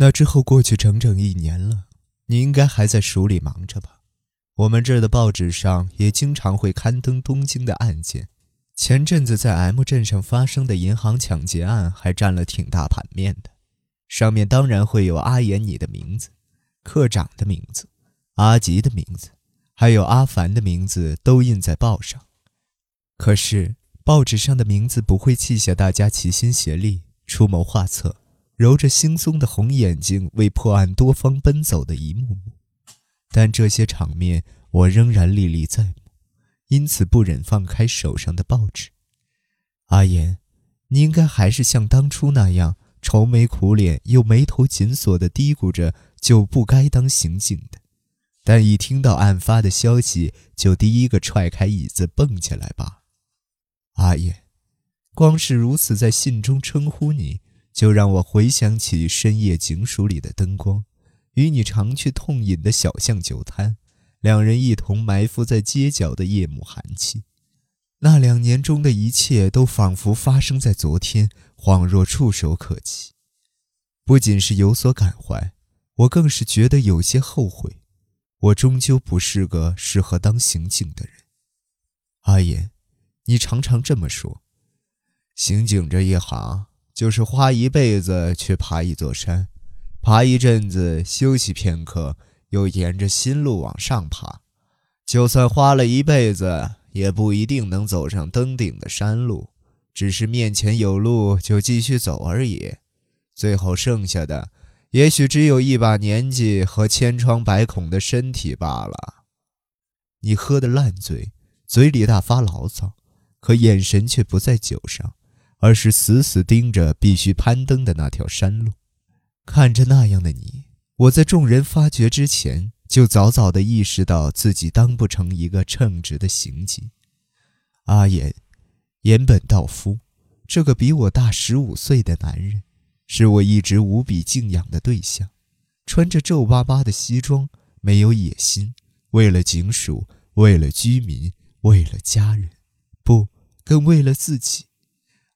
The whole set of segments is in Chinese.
那之后过去整整一年了，你应该还在署里忙着吧？我们这儿的报纸上也经常会刊登东京的案件。前阵子在 M 镇上发生的银行抢劫案还占了挺大版面的，上面当然会有阿言你的名字、科长的名字、阿吉的名字，还有阿凡的名字都印在报上。可是报纸上的名字不会记下大家齐心协力、出谋划策、揉着惺忪的红眼睛为破案多方奔走的一幕幕，但这些场面我仍然历历在目。因此不忍放开手上的报纸，阿言，你应该还是像当初那样愁眉苦脸又眉头紧锁的嘀咕着就不该当刑警的，但一听到案发的消息就第一个踹开椅子蹦起来吧。阿言，光是如此在信中称呼你，就让我回想起深夜警署里的灯光，与你常去痛饮的小巷酒摊。两人一同埋伏在街角的夜幕寒气，那两年中的一切都仿佛发生在昨天，恍若触手可及。不仅是有所感怀，我更是觉得有些后悔。我终究不是个适合当刑警的人。阿言，你常常这么说，刑警这一行就是花一辈子去爬一座山，爬一阵子休息片刻。又沿着新路往上爬，就算花了一辈子，也不一定能走上登顶的山路，只是面前有路就继续走而已。最后剩下的，也许只有一把年纪和千疮百孔的身体罢了。你喝得烂醉，嘴里大发牢骚，可眼神却不在酒上，而是死死盯着必须攀登的那条山路。看着那样的你。我在众人发觉之前，就早早地意识到自己当不成一个称职的刑警。阿言，岩本道夫，这个比我大十五岁的男人，是我一直无比敬仰的对象。穿着皱巴巴的西装，没有野心，为了警署，为了居民，为了家人，不，更为了自己。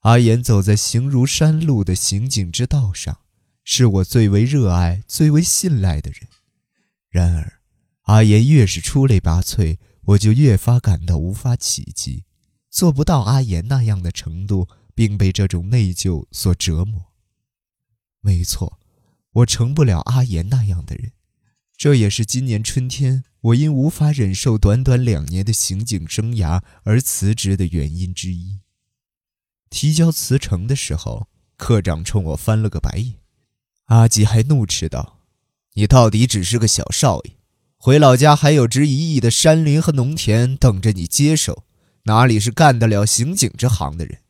阿言走在形如山路的刑警之道上。是我最为热爱、最为信赖的人。然而，阿言越是出类拔萃，我就越发感到无法企及，做不到阿言那样的程度，并被这种内疚所折磨。没错，我成不了阿言那样的人。这也是今年春天我因无法忍受短短两年的刑警生涯而辞职的原因之一。提交辞呈的时候，科长冲我翻了个白眼。阿吉还怒斥道：“你到底只是个小少爷，回老家还有值一亿的山林和农田等着你接手，哪里是干得了刑警这行的人？”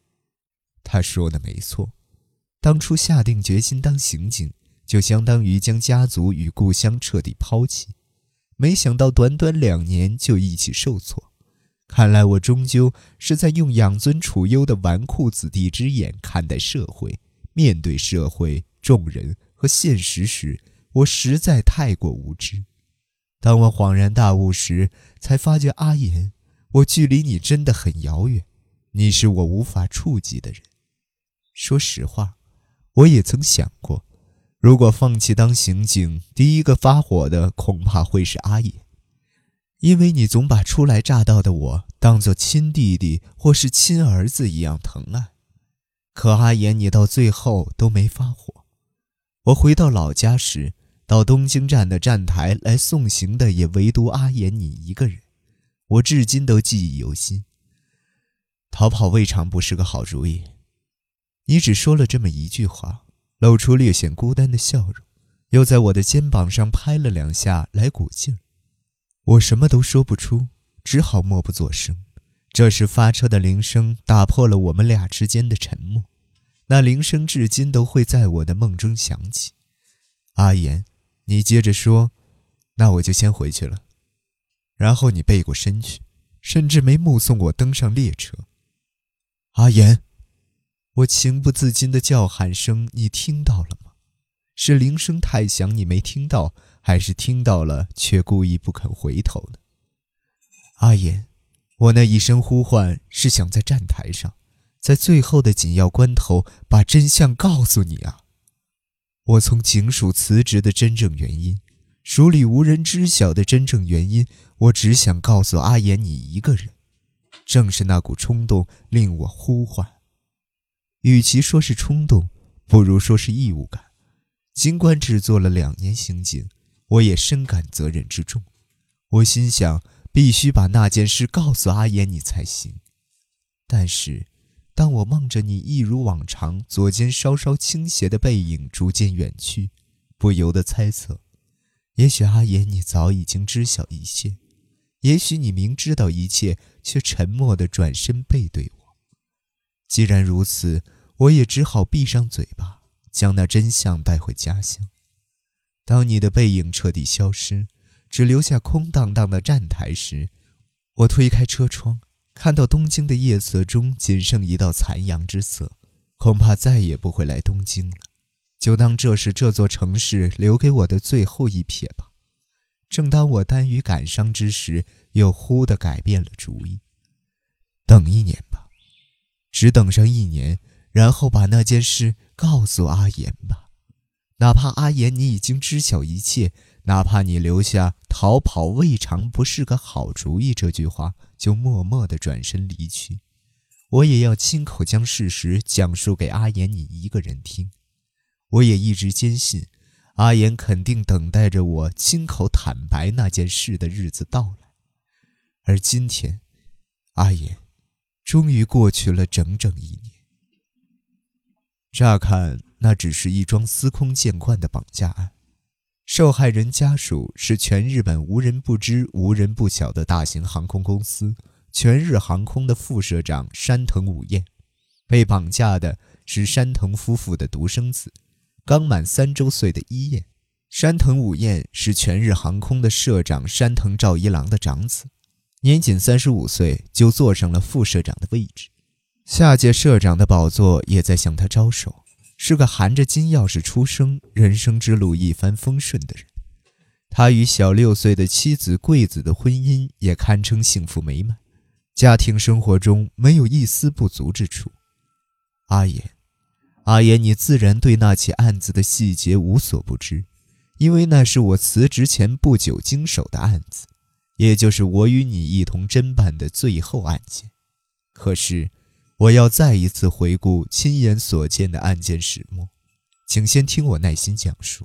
他说的没错，当初下定决心当刑警，就相当于将家族与故乡彻底抛弃。没想到短短两年就一起受挫，看来我终究是在用养尊处优的纨绔子弟之眼看待社会，面对社会众人。和现实时，我实在太过无知。当我恍然大悟时，才发觉阿言，我距离你真的很遥远，你是我无法触及的人。说实话，我也曾想过，如果放弃当刑警，第一个发火的恐怕会是阿言，因为你总把初来乍到的我当做亲弟弟或是亲儿子一样疼爱。可阿言，你到最后都没发火。我回到老家时，到东京站的站台来送行的也唯独阿言你一个人，我至今都记忆犹新。逃跑未尝不是个好主意。你只说了这么一句话，露出略显孤单的笑容，又在我的肩膀上拍了两下来鼓劲儿。我什么都说不出，只好默不作声。这时发车的铃声打破了我们俩之间的沉默。那铃声至今都会在我的梦中响起。阿言，你接着说，那我就先回去了。然后你背过身去，甚至没目送我登上列车。阿言，我情不自禁的叫喊声，你听到了吗？是铃声太响你没听到，还是听到了却故意不肯回头呢？阿言，我那一声呼唤是想在站台上。在最后的紧要关头，把真相告诉你啊！我从警署辞职的真正原因，署里无人知晓的真正原因，我只想告诉阿言你一个人。正是那股冲动令我呼唤。与其说是冲动，不如说是义务感。尽管只做了两年刑警，我也深感责任之重。我心想，必须把那件事告诉阿言你才行。但是，当我望着你一如往常左肩稍稍倾斜的背影逐渐远去，不由得猜测：也许阿言你早已经知晓一切，也许你明知道一切却沉默地转身背对我。既然如此，我也只好闭上嘴巴。将那真相带回家乡。当你的背影彻底消失，只留下空荡荡的站台时，我推开车窗，看到东京的夜色中仅剩一道残阳之色，恐怕再也不会来东京了。就当这是这座城市留给我的最后一瞥吧。正当我耽于感伤之时，又忽地改变了主意。等一年吧，只等上一年，然后把那件事。告诉阿言吧，哪怕阿言你已经知晓一切，哪怕你留下“逃跑未尝不是个好主意”这句话，就默默地转身离去，我也要亲口将事实讲述给阿言你一个人听。我也一直坚信，阿言肯定等待着我亲口坦白那件事的日子到来。而今天，阿言，终于过去了整整一年。乍看，那只是一桩司空见惯的绑架案，受害人家属是全日本无人不知、无人不晓的大型航空公司全日航空的副社长山藤武彦，被绑架的是山藤夫妇的独生子，刚满三周岁的伊彦。山藤武彦是全日航空的社长山藤照一郎的长子，年仅三十五岁就坐上了副社长的位置。下届社长的宝座也在向他招手，是个含着金钥匙出生、人生之路一帆风顺的人。他与小六岁的妻子贵子的婚姻也堪称幸福美满，家庭生活中没有一丝不足之处。阿言，阿言，你自然对那起案子的细节无所不知，因为那是我辞职前不久经手的案子，也就是我与你一同侦办的最后案件。可是。我要再一次回顾亲眼所见的案件始末，请先听我耐心讲述。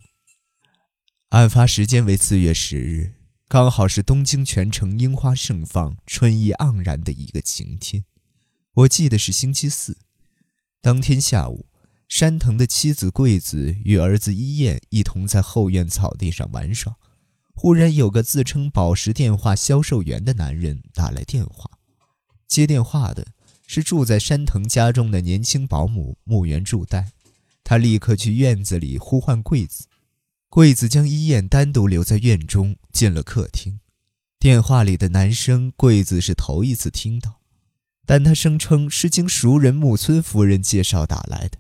案发时间为四月十日，刚好是东京全城樱花盛放、春意盎然的一个晴天。我记得是星期四。当天下午，山藤的妻子贵子与儿子伊彦一同在后院草地上玩耍，忽然有个自称宝石电话销售员的男人打来电话，接电话的。是住在山藤家中的年轻保姆木原助代，他立刻去院子里呼唤贵子，贵子将伊彦单独留在院中，进了客厅。电话里的男声，贵子是头一次听到，但她声称是经熟人木村夫人介绍打来的。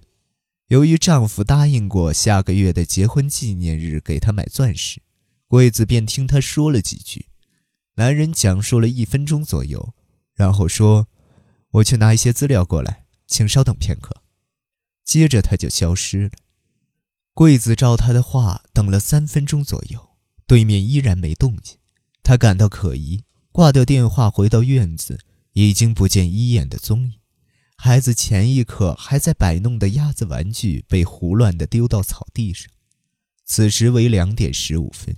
由于丈夫答应过下个月的结婚纪念日给她买钻石，贵子便听他说了几句。男人讲述了一分钟左右，然后说。我去拿一些资料过来，请稍等片刻。接着他就消失了。贵子照他的话等了三分钟左右，对面依然没动静。他感到可疑，挂掉电话，回到院子，已经不见一眼的踪影。孩子前一刻还在摆弄的鸭子玩具被胡乱地丢到草地上。此时为两点十五分，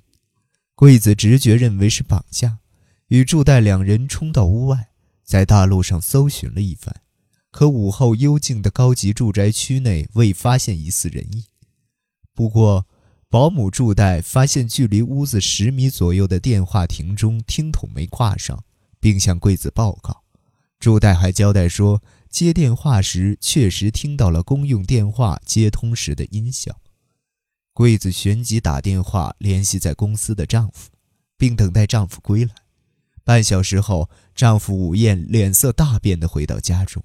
贵子直觉认为是绑架，与祝代两人冲到屋外。在大路上搜寻了一番，可午后幽静的高级住宅区内未发现疑似人影。不过，保姆住代发现距离屋子十米左右的电话亭中听筒没挂上，并向贵子报告。祝代还交代说，接电话时确实听到了公用电话接通时的音效。贵子旋即打电话联系在公司的丈夫，并等待丈夫归来。半小时后，丈夫武彦脸色大变地回到家中。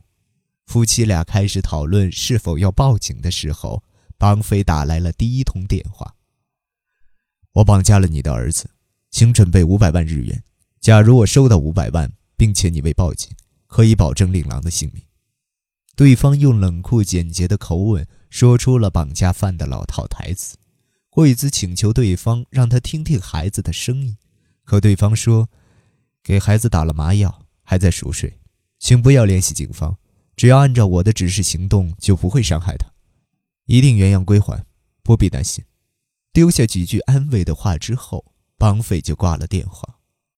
夫妻俩开始讨论是否要报警的时候，绑匪打来了第一通电话：“我绑架了你的儿子，请准备五百万日元。假如我收到五百万，并且你未报警，可以保证令郎的性命。”对方用冷酷简洁的口吻说出了绑架犯的老套台词。惠子请求对方让他听听孩子的声音，可对方说：“给孩子打了麻药，还在熟睡，请不要联系警方。只要按照我的指示行动，就不会伤害他，一定原样归还，不必担心。”丢下几句安慰的话之后，绑匪就挂了电话。